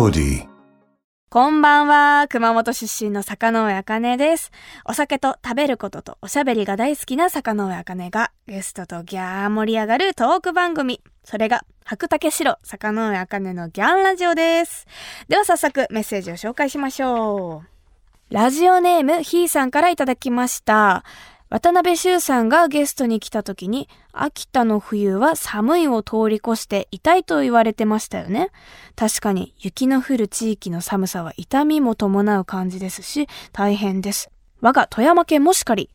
melody. こんばんは。熊本出身の坂上茜です。お酒と食べることとおしゃべりが大好きな坂上茜がゲストとギャー盛り上がるトーク番組。それが白竹城坂上茜のギャンラジオです。では早速メッセージを紹介しましょう。ラジオネームひーさんからいただきました。渡辺修さんがゲストに来た時に、秋田の冬は寒いを通り越して痛いと言われてましたよね。確かに雪の降る地域の寒さは痛みも伴う感じですし、大変です。我が富山県もしかり。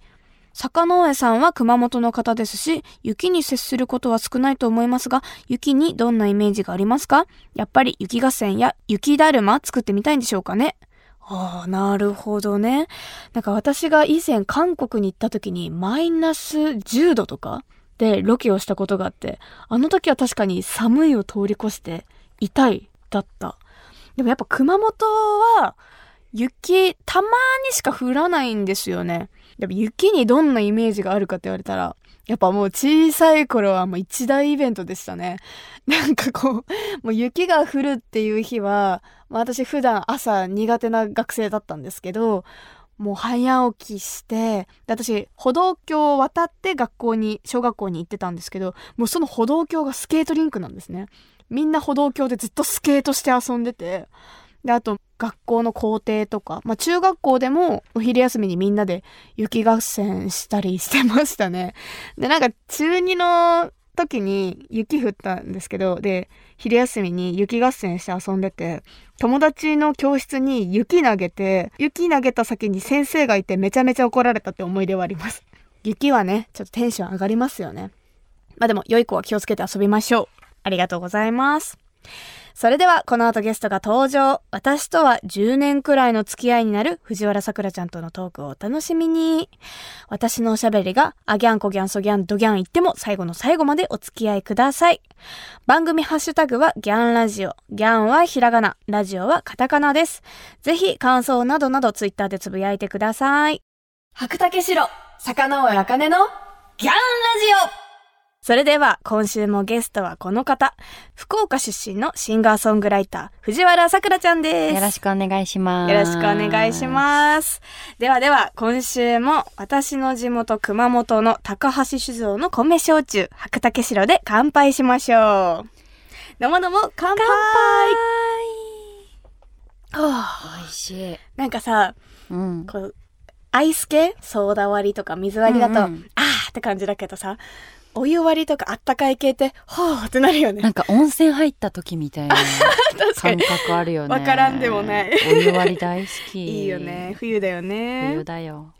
坂上さんは熊本の方ですし、雪に接することは少ないと思いますが、雪にどんなイメージがありますか？やっぱり雪合戦や雪だるま作ってみたいんでしょうかね？ああ、なるほどね。なんか私が以前韓国に行った時にマイナス10度とかでロケをしたことがあって、あの時は確かに寒いを通り越して痛いだった。でもやっぱ熊本は雪たまにしか降らないんですよね。やっぱ雪にどんなイメージがあるかって言われたら、やっぱもう小さい頃はもう一大イベントでしたね。なんかこう、もう雪が降るっていう日は、まあ私普段朝苦手な学生だったんですけど、もう早起きして、私歩道橋を渡って学校に、小学校に行ってたんですけど、もうその歩道橋がスケートリンクなんですね。みんな歩道橋でずっとスケートして遊んでて、で、あと学校の校庭とか、まあ中学校でもお昼休みにみんなで雪合戦したりしてましたね。で、なんか中2の時に雪降ったんですけど、で、昼休みに雪合戦して遊んでて、友達の教室に雪投げて、雪投げた先に先生がいてめちゃめちゃ怒られたって思い出はあります。雪はね、ちょっとテンション上がりますよね。まあでも、良い子は気をつけて遊びましょう。ありがとうございます。それでは、この後ゲストが登場。私とは10年くらいの付き合いになる藤原さくらちゃんとのトークをお楽しみに。私のおしゃべりが、あギャンコギャンソギャンドギャン言っても最後の最後までお付き合いください。番組ハッシュタグはギャンラジオ。ギャンはひらがな、ラジオはカタカナです。ぜひ感想などなどツイッターでつぶやいてください。白竹城、坂上茜のギャンラジオそれでは今週もゲストはこの方、福岡出身のシンガーソングライター、藤原さくらちゃんです。よろしくお願いします。よろしくお願いします。ではでは、今週も私の地元熊本の高橋酒造の米焼酎、白竹城で乾杯しましょう。どうもどうも、乾杯はあ美味しい。なんかさ、うん。こう、アイス系？ソーダ割りとか水割りだと、うんうんあーって感じだけどさ、お湯割りとかあったかい系って、ほーってなるよねな。んか温泉入った時みたいな 感に。覚あるよね。わからんでもないお湯割り大好き。いいよね。。冬だよね。冬だよ。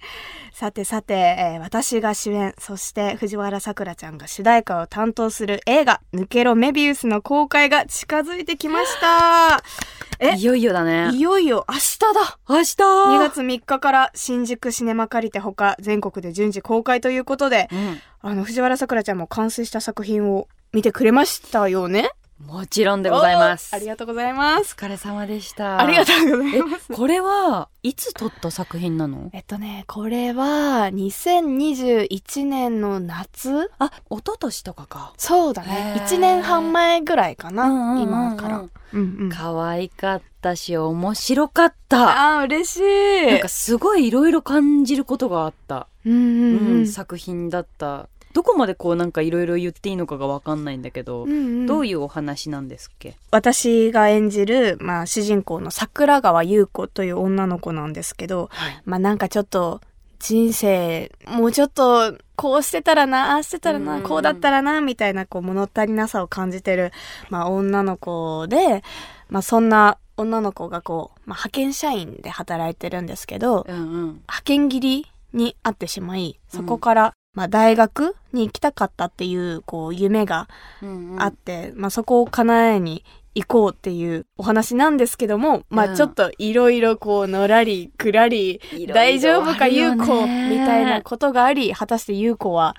さてさて、えー私が主演、そして藤原さくらちゃんが主題歌を担当する映画、抜けろメビウスの公開が近づいてきました。え？いよいよだね。いよいよ明日だ明日 !2 月3日から新宿シネマ借りてほか全国で順次公開ということで、うん。あの、藤原さくらちゃんも完成した作品を見てくれましたよね？もちろんでございます。ありがとうございます。お疲れ様でした。ありがとうございえます。、これはいつ撮った作品なの？えっとね、これは2021年の夏あ、一昨年とかか。そうだねへー1年半前ぐらいかな、うんうんうんうん今から、うんうん、可愛かったし、面白かった。あー嬉しいなんかすごいいろいろ感じることがあった。うんうんうんうん、作品だったどこまでこうなんかいろいろ言っていいのかがわかんないんだけど、うんうん。どういうお話なんですっけ？私が演じる、まあ、主人公の桜川優子という女の子なんですけど、はい。まあなんかちょっと人生もうちょっとこうしてたらなああしてたらな、うんこうだったらなみたいなこう物足りなさを感じてる、まあ、女の子で、まあ、そんな女の子がこう、まあ、派遣社員で働いてるんですけど、うんうん。派遣切りにあってしまいそこから、まあ、大学に行きたかったっていうこう夢がうんうん。あって、まあ、そこを叶えに行こうっていうお話なんですけども、まうん。あちょっといろいろこうのらりくらりいろいろ。大丈夫か優子みたいなことがあり果たして優子は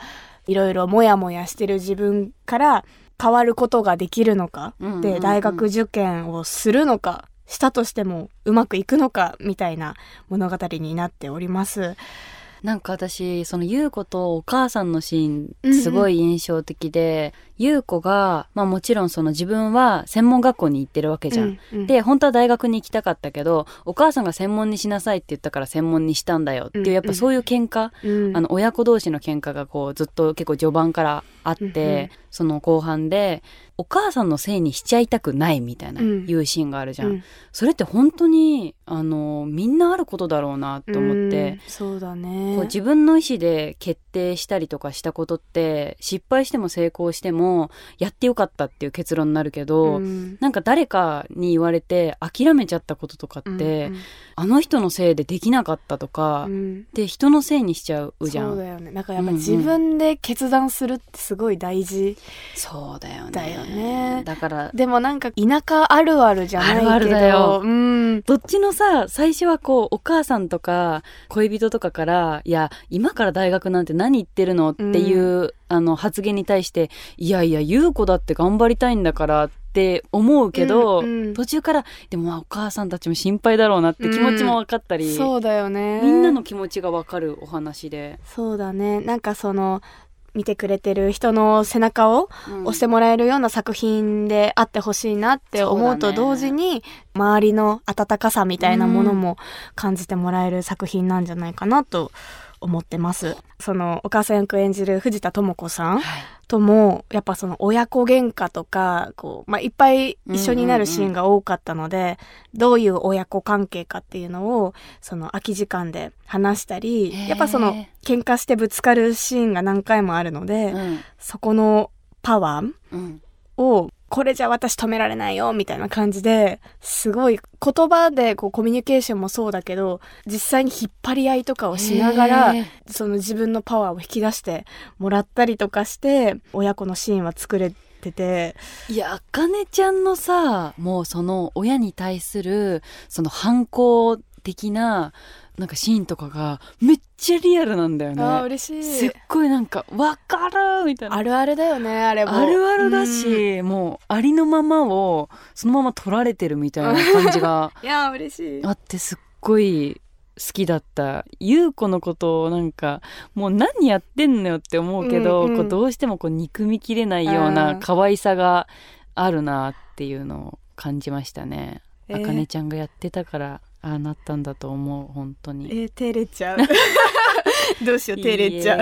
いろいろモヤモヤしてる自分から変わることができるのか、うんうんうん。で大学受験をするのかしたとしてもうまくいくのかみたいな物語になっております。なんか私その優子とお母さんのシーうんうんンすごい印象的で、優子が、まあもちろんその自分は専門学校に行ってるわけじゃん。うんうん。で、本当は大学に行きたかったけど、お母さんが専門にしなさいって言ったから専門にしたんだよっていう、うん。やっぱそういう喧嘩、うん。あの、親子同士の喧嘩がこう、ずっと結構序盤からあって、うんうん。その後半で、お母さんのせいにしちゃいたくないみたいな、うん。いうシーンがあるじゃん。うん。それって本当に、あの、みんなあることだろうなと思って、うんそうだね。こう自分の意思で決定したりとかしたことって失敗しても成功してもやってよかったっていう結論になるけど、うん。なんか誰かに言われて諦めちゃったこととかって、うんあの人のせいでできなかったとか、うん。で人のせいにしちゃうじゃん。そうだよね。なんかやっぱうんうん。自分で決断するってすごい大事、そうだよね。だよね。だからでもなんか田舎あるあるじゃないけど。あるあるだよ。うん。どっちのさ最初はこうお母さんとか恋人とかからいや今から大学なんて何言ってるのっていう、あの発言に対していやいや優子だって頑張りたいんだからって思うけど、うんうん。途中からでもまあお母さんたちも心配だろうなって気持ちも分かったり、そうだよね。みんなの気持ちが分かるお話で、そうだね。なんかその見てくれてる人の背中をうん。押してもらえるような作品であってほしいなって思うと同時に周りの温かさみたいなものも感じてもらえる作品なんじゃないかなと思ってます。そのお母さん役演じる藤田智子さんはい。ともやっぱその親子喧嘩とかこう、まあ、いっぱい一緒になるシーンが多かったので、どういう親子関係かっていうのをその空き時間で話したりやっぱその喧嘩してぶつかるシーンが何回もあるので、うん。そこのパワーうん。をこれじゃ私止められないよみたいな感じですごい言葉でこうコミュニケーションもそうだけど実際に引っ張り合いとかをしながらその自分のパワーを引き出してもらったりとかして親子のシーンは作れてて。いや、あかねちゃんのさ、もうその親に対する、その反抗的な、なんかシーンとかがめっちゃリアルなんだよね。あー嬉しすっいごいなんか、わかるみたいな。あるあるだよねあれも。あるあるだし、もうありのままをそのまま取られてるみたいな感じが いやー嬉しい。あってすっごい好きだった。優子のことをなんかもう何やってんのよって思うけど、うんうん。こうどうしてもこう憎みきれないよううなん可愛さがあるなっていうのを感じましたね。えー。あかねちゃんがやってたからああなったんだと思う本当に。えー、照れちゃう。どうしよう照れちゃう。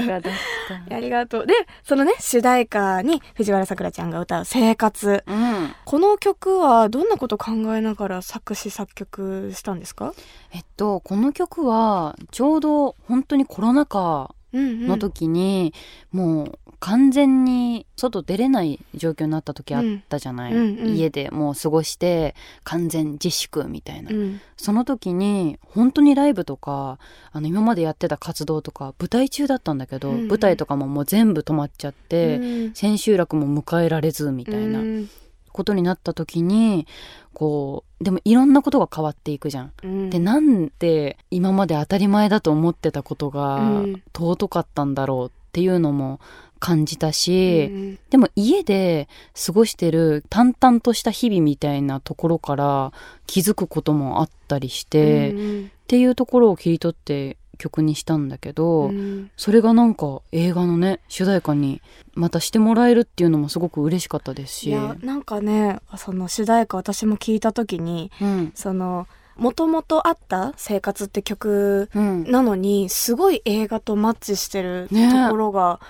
ありがとう。でそのね主題歌に藤原さくらちゃんが歌う「生活」うん。この曲はどんなこと考えながら作詞作曲したんですか、えっとこの曲はちょうど本当にコロナ禍うんうん。の時に、もう完全に外出れない状況になった時あったじゃない、うんうんうん。家でもう過ごして完全自粛みたいな、うん。その時に本当にライブとかあの今までやってた活動とか舞台中だったんだけど、うんうん。舞台とかももう全部止まっちゃって、うん。千秋楽も迎えられずみたいな。うんことになった時にこうでもいろんなことが変わっていくじゃん。うん。でなんで今まで当たり前だと思ってたことがうん。尊かったんだろうっていうのも感じたし、うん。でも家で過ごしてる淡々とした日々みたいなところから気づくこともあったりして、っうん。ていうところを切り取って曲にしたんだけど、うん。それがなんか映画のね主題歌にまたしてもらえるっていうのもすごく嬉しかったですし。いやなんかねその主題歌私も聞いた時にうん。そのもともとあった「生活」って曲うん。なのにすごい映画とマッチしてるね。ところが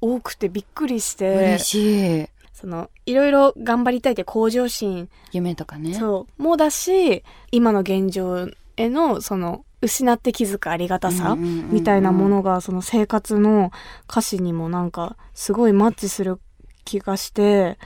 多くてびっくりして、嬉しい。そのいろいろ頑張りたいって向上心夢とかね。そうもだし今の現状へのその失って気づくありがたさみたいなものがその生活の歌詞にもなんかすごいマッチする気がして。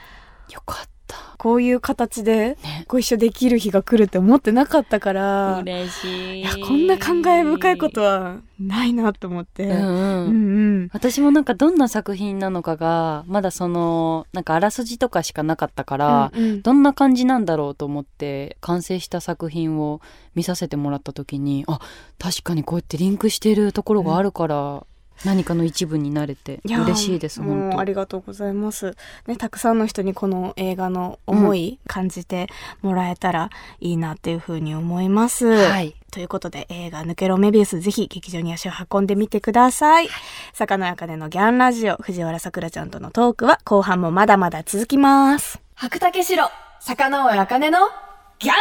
よかったこういう形でね。ご一緒できる日が来るって思ってなかったから嬉しい。いやこんな感慨深いことはないなと思って。うんうん。うんうん。私もなんかどんな作品なのかがまだそのなんかあらすじとかしかなかったから、うんうん。どんな感じなんだろうと思って完成した作品を見させてもらった時にあ確かにこうやってリンクしてるところがあるから、何かの一部になれて嬉しいですもうあ本りがとうございます。ね、たくさんの人にこの映画の思い感じてもらえたらいいなっていうふうに思います。当はいということで映画抜けろメビウスぜひ劇場に足を運んでみてください。坂野茜のギャンラジオ藤原さくらちゃんとのトークは後半もまだまだ続きます。白竹城坂野茜のギャンラ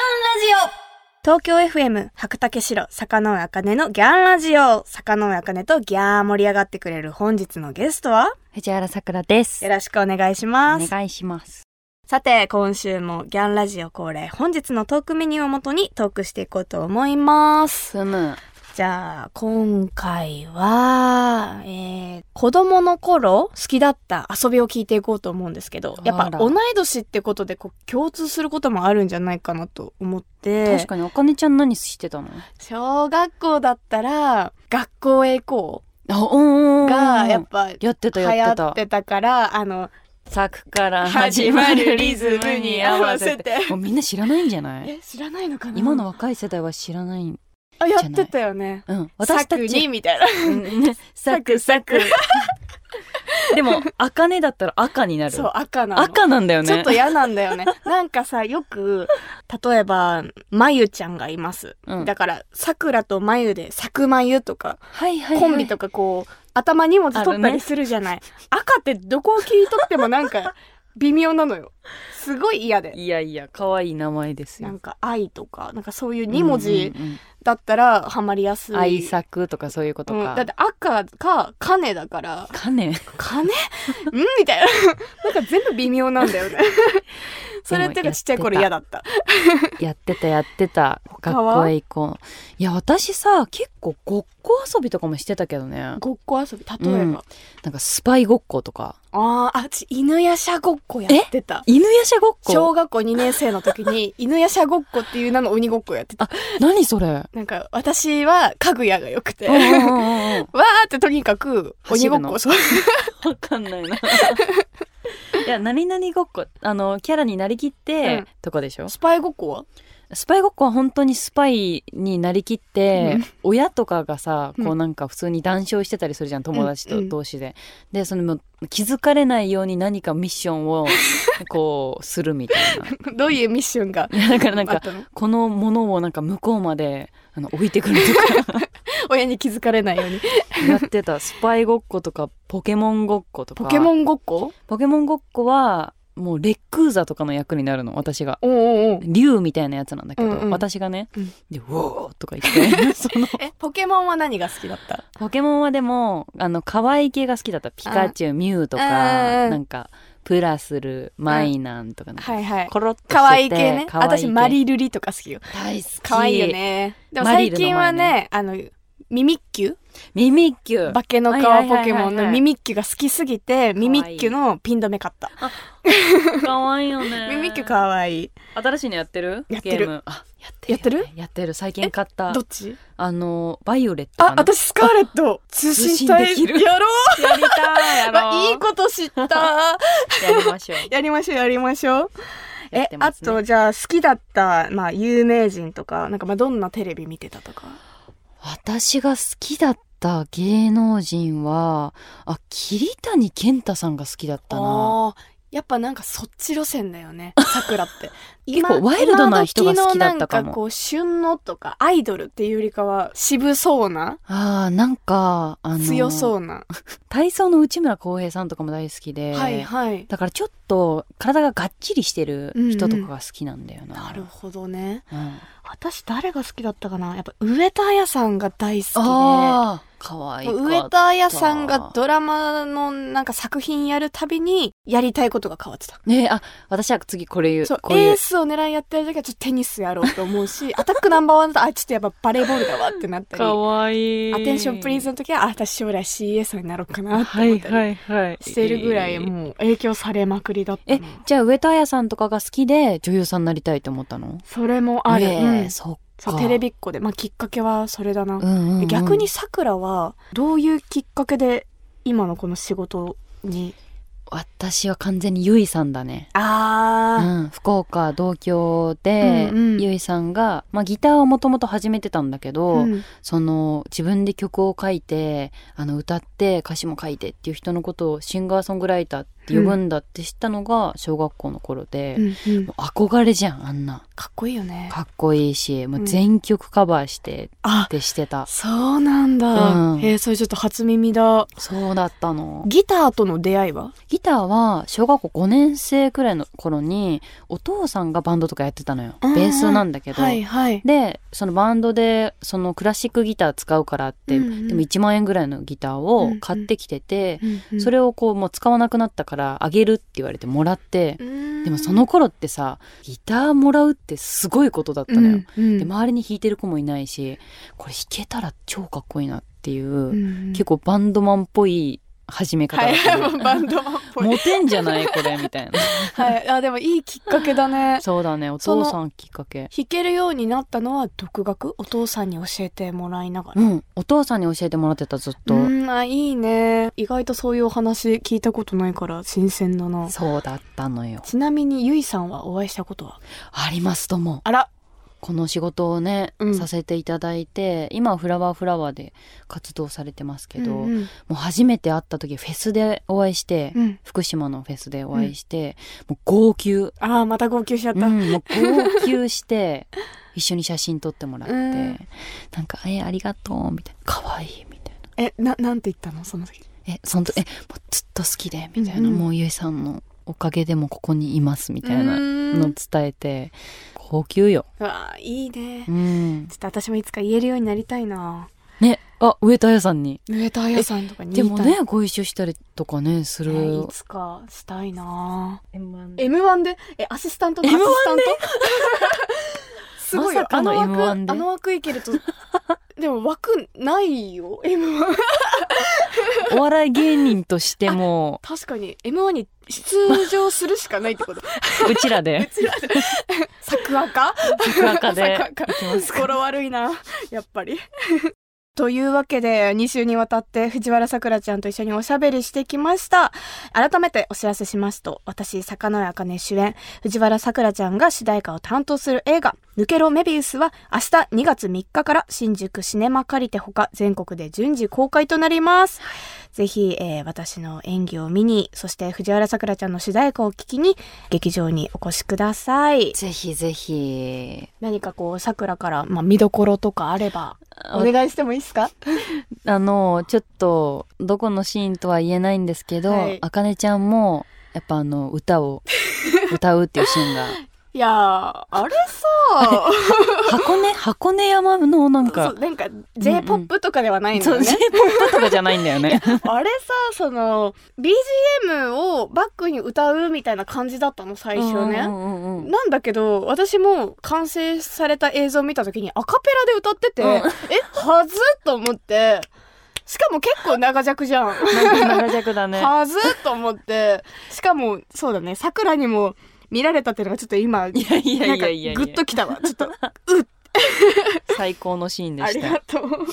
ジオ東京 FM 白竹城坂野茜のギャンラジオ坂野茜とギャー盛り上がってくれる本日のゲストは？藤原さくらですよろしくお願いします。お願いしますさて、今週もギャンラジオ恒例、本日のトークメニューをもとにトークしていこうと思います。すむじゃあ、今回は、えー、子供の頃好きだった遊びを聞いていこうと思うんですけど、やっぱ同い年ってことでこう共通することもあるんじゃないかなと思って、確かにあかねちゃん何してたの？小学校だったら、学校へ行こうが、やっぱぱ、やってた流やってた行ってたから、あの、咲くから 始まるリズムに合わせて。もうみんな知らないんじゃない？え、知らないのかな？今の若い世代は知らないあ、やってたよね。うん私たサクにちみたいな。サクサクでも茜だったら赤になるそう、赤なの。赤なんだよねちょっと嫌なんだよね。なんかさ、よく、例えば、まゆちゃんがいます。うんだから、さくらとまゆで、さくまゆとか、はいはいはいコンビとかこう、頭2文字取ったりするじゃない。赤ってどこを切り取ってもなんか、微妙なのよ。すごい嫌で。いやいや可愛い名前ですよなんか、愛とか、なんかそういう2文字だったら、ハマりやすい。愛作とかそういうことか、うんだって赤か、金だから、金？金？ん？みたいな。なんか全部微妙なんだよね。それってかちっちゃい頃嫌だった。やってたやってた。学校へ行こう。いや私さ結構ごっこ遊びとかもしてたけどね。ごっこ遊び、例えば？うんなんかスパイごっことか。ああ、あ、ち、犬やしゃごっこやってた。犬やしゃごっこ？小学校2年生の時に、犬やしゃごっこっていう名の鬼ごっこやってた。何それ？なんか、私は家具屋が良くて、わーってとにかく、鬼ごっこ。わかんないな。いや、何々ごっこ、あの、キャラになりきって、うん。とかでしょ？スパイごっこは？スパイごっこは本当にスパイになりきって、うん。親とかがさ、うん。こうなんか普通に談笑してたりするじゃん、友達とうん。同士で。で、その気づかれないように何かミッションを、こう、するみたいな。どういうミッションがだからなんか、この？ものをなんか向こうまで、あの、置いてくるとか、親に気づかれないように。やってた。スパイごっことか、ポケモンごっことか。ポケモンごっこ？ポケモンごっこは、もうレックーザとかの役になるの、私が。竜みたいなやつなんだけど、うんうん私がね、うんで、ウォーとか言って、その、え、ポケモンは何が好きだったポケモンはでも、あの、可愛い系が好きだった。ピカチュウ、ミュウとか、うんなんか、プラスル、マイナンとかなんか、はいはい。コロッとしてて可愛い系ね。私、マリルリとか好きよ。大好き。可愛いよ。ね。でも最近はね、あの、ミミッキュ？ミミッキュ化けの皮ポケモンのミミッキュが好きすぎて、ミミッキュのピン止め買った。可愛いよね。ミミッキュ可愛い。新しいのやってる？やってるやってる。やってる？やってる。最近買った。どっち？あの、バイオレットかあ、な。私スカーレット通信したいやろうやりたいやろう あいいこと知ったやりましょう。やりましょうやりましょう。え、あと、じゃあ好きだった、まあ、有名人とか、なんかまあ、どんなテレビ見てたとか？私が好きだった芸能人は、あ、桐谷健太さんが好きだったな。やっぱなんかそっち路線だよね、桜って。結構ワイルドな人が好きだったかもなんかこう、旬のとか、アイドルっていうよりかは、渋そうな、ああ、なんか、あの、強そうな。体操の内村航平さんとかも大好きで、はいはい。だからちょっと体ががっちりしてる人とかが好きなんだよな。なるほどね。うん私誰が好きだったかな？やっぱ上田彩さんが大好きで。ああ、かわいい。上田彩さんがドラマのなんか作品やるたびにやりたいことが変わってた。ねあ、私は次これ言う。そう、こうエースを狙いやってる時はちょっとテニスやろうと思うし、アタックナンバーワンだと、あ、ちょっとやっぱバレーボールだわってなったり、かわいい。アテンションプリーズの時は、あ、私将来 CA さんになろうかなってはい思ったりはいはい。してるぐらいもう影響されまくりだったえな。、じゃあ上戸彩さんとかが好きで女優さんになりたいと思ったの？それもある。そ。そう、テレビっ子で。まあきっかけはそれだな。うんうんうん逆にさくらは、どういうきっかけで今のこの仕事に？私は完全にゆいさんだね。うあん、福岡同郷で、うんうんゆいさんが、まあ、ギターをもともと始めてたんだけー。ど、うんその自分で曲を書いてあの歌って歌詞も書いてっていう人のことをシンガーソングライターって呼ぶんだって知ったのが小学校の頃で、うんうん。憧れじゃんあんな。かっこいいよね。かっこいいしもううん全曲カバーしてあっ、てしてた、そうなんだ。うん。へえ、それちょっと初耳だ。そうだったの。ギターとの出会いは？ギターは小学校5年生くらいの頃にお父さんがバンドとかやってたのよ。うんベースなんだけど、はいはい。でそのバンドでそのクラシックギター使うからって、うんうん。でも1万円ぐらいのギターを買ってきてて、それれをこうもう使わなくなったからあげるって言われてもらって、でもその頃ってさギターもらうってすごいことだったのよ、で周りに弾いてる子もいないしこれ弾けたら超かっこいいなっていう、結構バンドマンっぽい始め方だったはい、のバンドマンっぽい。モテんじゃないこれみたいなはい。あ、でもいいきっかけだね。そうだねお父さんきっかけ弾けるようになったのは独学？お父さんに教えてもらいながら。うんお父さんに教えてもらってたずっと、うん、あ、いいね。意外とそういうお話聞いたことないから新鮮だな。そうだったのよちなみにゆいさんはお会いしたことは？ありますともあら。この仕事をね、うん。させていただいて今はフラワーフラワーで活動されてますけど、うんうん。もう初めて会った時フェスでお会いして、うん。福島のフェスでお会いして、もう号泣、ああ、また号泣しちゃっうた。ん、もう号泣して一緒に写真撮ってもらって、うん。なんか「えありがとう」みたいな「かわいい」みたいな。え、な、なんて言ったの？その時。「えその時えもうずっと好きで」みたいな、うんうん。もうゆいさんのおかげでもここにいますみたいなうんのを伝えて号泣よ。ああ、いいね。うん。ちょっと私もいつか言えるようになりたいな。ね。あ上田彩さんに。上田彩さんとかにで。もねご一緒したりとかねする、えーいつかしたいな。M1 M1 で。えアシスタントのア M1 シスタント？すごい。よまあの M1 枠で？あの枠いけるとでも枠ないよ M1 お笑い芸人としても。確かに。M1 に出場するしかないってこと。うちらで。作赤作赤で。作赤いきます。か語呂悪いなやっぱり。というわけで2週にわたって藤原さくらちゃんと一緒におしゃべりしてきました。改めてお知らせしますと私坂野茜主演藤原さくらちゃんが主題歌を担当する映画「抜けろメビウス」は明日2月3日から新宿シネマ借りてほか全国で順次公開となります、ぜひ、えー私の演技を見にそして藤原さくらちゃんの主題歌を聴きに劇場にお越しください。ぜひぜひ。何かこうさくらから、まあ、見どころとかあればお願いしてもいいですか？あのちょっとどこのシーンとは言えないんですけど、はい。あかねちゃんもやっぱあの歌を歌うっていうシーンがいやーあれさ箱根箱根山のなんそかうなんか J-POP とかではないんだそうよね、J-POP とかじゃないんだよね。あれさその BGM をバックに歌うみたいな感じだったの最初ね、うんうんうんうんなんだけど私も完成された映像を見た時にアカペラで歌ってて、うん。えはずと思って。しかも結構長尺じゃん。長尺だね。はずと思って。しかもそうだねさくらにも見られたっていうのがちょっと今いやいやいやいや。グッときたわ。ちょっと 最高のシーンでありしたがとう。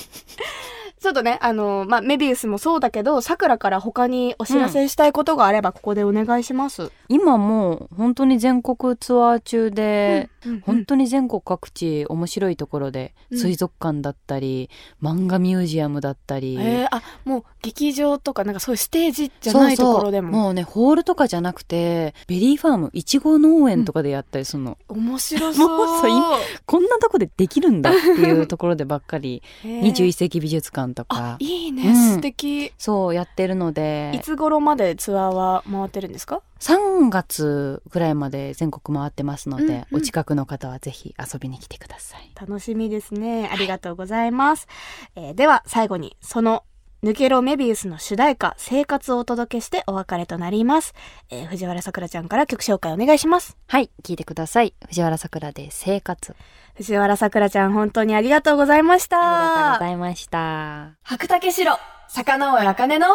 ちょっとねあのまあメビウスもそうだけどさくらから他にお知らせしたいことがあればここでお願いします、今もう本当に全国ツアー中で、うんうん本当に全国各地面白いところで、うん。水族館だったり漫画ミュージアムだったり、えー、あもう劇場とかなんかそういうステージじゃないところでも。もうねホールとかじゃなくてベリーファームいちご農園とかでやったりするの、面白そう。こんなとこでできるんだっていうところでばっかり。へー。21世紀美術館とあかいいね、うん。素敵。そうやってるので。いつ頃までツアーは回ってるんですか？3月ぐらいまで全国回ってますので、うんうん。お近くの方はぜひ遊びに来てください。楽しみですね。ありがとうございます、えーでは最後にその抜けろメビウスの主題歌生活をお届けしてお別れとなります、えー藤原さくらちゃんから曲紹介お願いします。はい、聞いてください。藤原さくらで生活。藤原さくらちゃん本当にありがとうございました。ありがとうございました。白竹城坂上茜の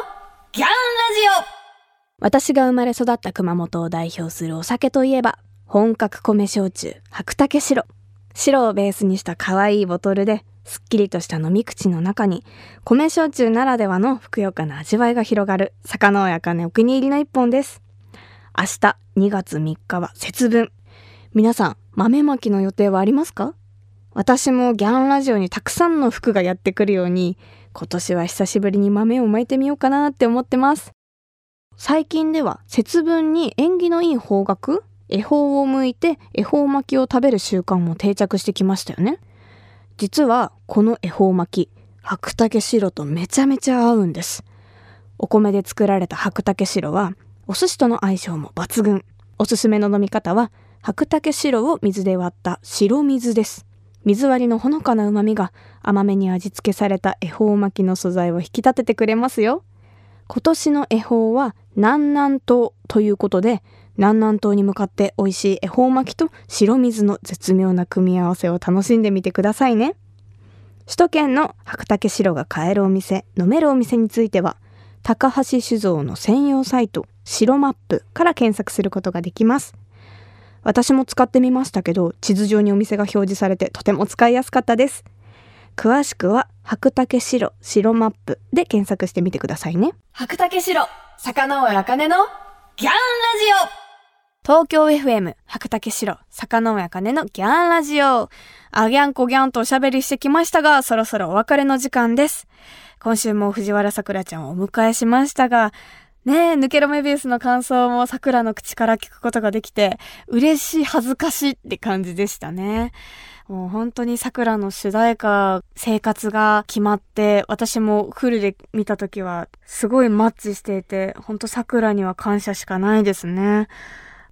ギャンラジオ私が生まれ育った熊本を代表するお酒といえば本格米焼酎白竹白白をベースにした可愛いボトルですっきりとした飲み口の中に、米焼酎ならではのふくよかな味わいが広がる、坂のやかねお気に入りの一本です。明日2月3日は節分。皆さん、豆まきの予定はありますか？私もギャンラジオにたくさんの服がやってくるように、今年は久しぶりに豆をまいてみようかなって思ってます。最近では節分に縁起のいい方角恵方を向いて恵方巻きを食べる習慣も定着してきましたよね。実はこの恵方巻き、白竹白とめちゃめちゃ合うんです。お米で作られた白竹白はお寿司との相性も抜群。おすすめの飲み方は白竹白を水で割った白水です。水割りのほのかな旨味が甘めに味付けされた恵方巻きの素材を引き立ててくれますよ。今年の恵方は南南東ということで南南東に向かって美味しい恵方巻きと白水の絶妙な組み合わせを楽しんでみてくださいね。首都圏の白竹白が買えるお店、飲めるお店については高橋酒造の専用サイト白マップから検索することができます。私も使ってみましたけど地図上にお店が表示されてとても使いやすかったです。詳しくは白竹白白マップで検索してみてくださいね。白竹白坂上茜のギャンラジオ東京 FM 白竹白坂上茜のギャンラジオあギャンコギャンとおしゃべりしてきましたがそろそろお別れの時間です。今週も藤原さくらちゃんをお迎えしましたがねえ、抜けろメビウスの感想も桜の口から聞くことができて、嬉しい、恥ずかしいって感じでしたね。もう本当に桜の主題歌、生活が決まって、私もフルで見た時は、すごいマッチしていて、本当桜には感謝しかないですね。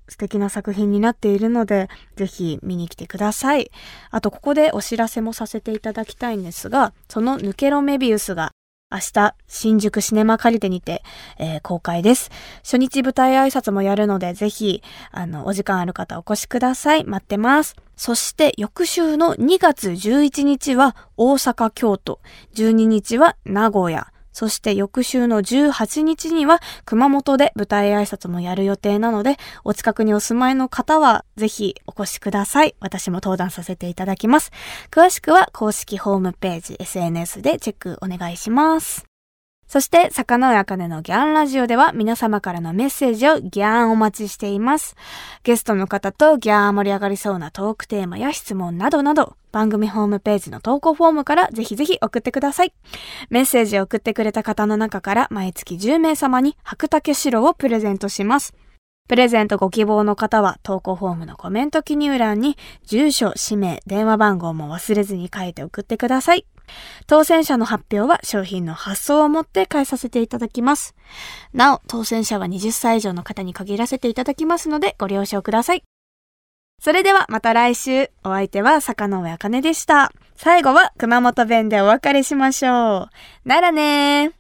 素敵な作品になっているので、ぜひ見に来てください。あと、ここでお知らせもさせていただきたいんですが、その抜けろメビウスが明日、新宿シネマカリテにて、えー公開です。初日舞台挨拶もやるので、ぜひ、あの、お時間ある方お越しください。待ってます。そして、翌週の2月11日は大阪、京都。12日は名古屋。そして翌週の18日には熊本で舞台挨拶もやる予定なので、お近くにお住まいの方はぜひお越しください。私も登壇させていただきます。詳しくは公式ホームページ、SNS でチェックお願いします。そして、坂上茜のギャンラジオでは皆様からのメッセージをギャンお待ちしています。ゲストの方とギャン盛り上がりそうなトークテーマや質問などなど、番組ホームページの投稿フォームからぜひぜひ送ってください。メッセージを送ってくれた方の中から毎月10名様に白竹白をプレゼントします。プレゼントご希望の方は投稿フォームのコメント記入欄に住所、氏名、電話番号も忘れずに書いて送ってください。当選者の発表は商品の発送をもって返させていただきます。なお、当選者は20歳以上の方に限らせていただきますのでご了承ください。それではまた来週。お相手は坂上茜でした。最後は熊本弁でお別れしましょう。ならねー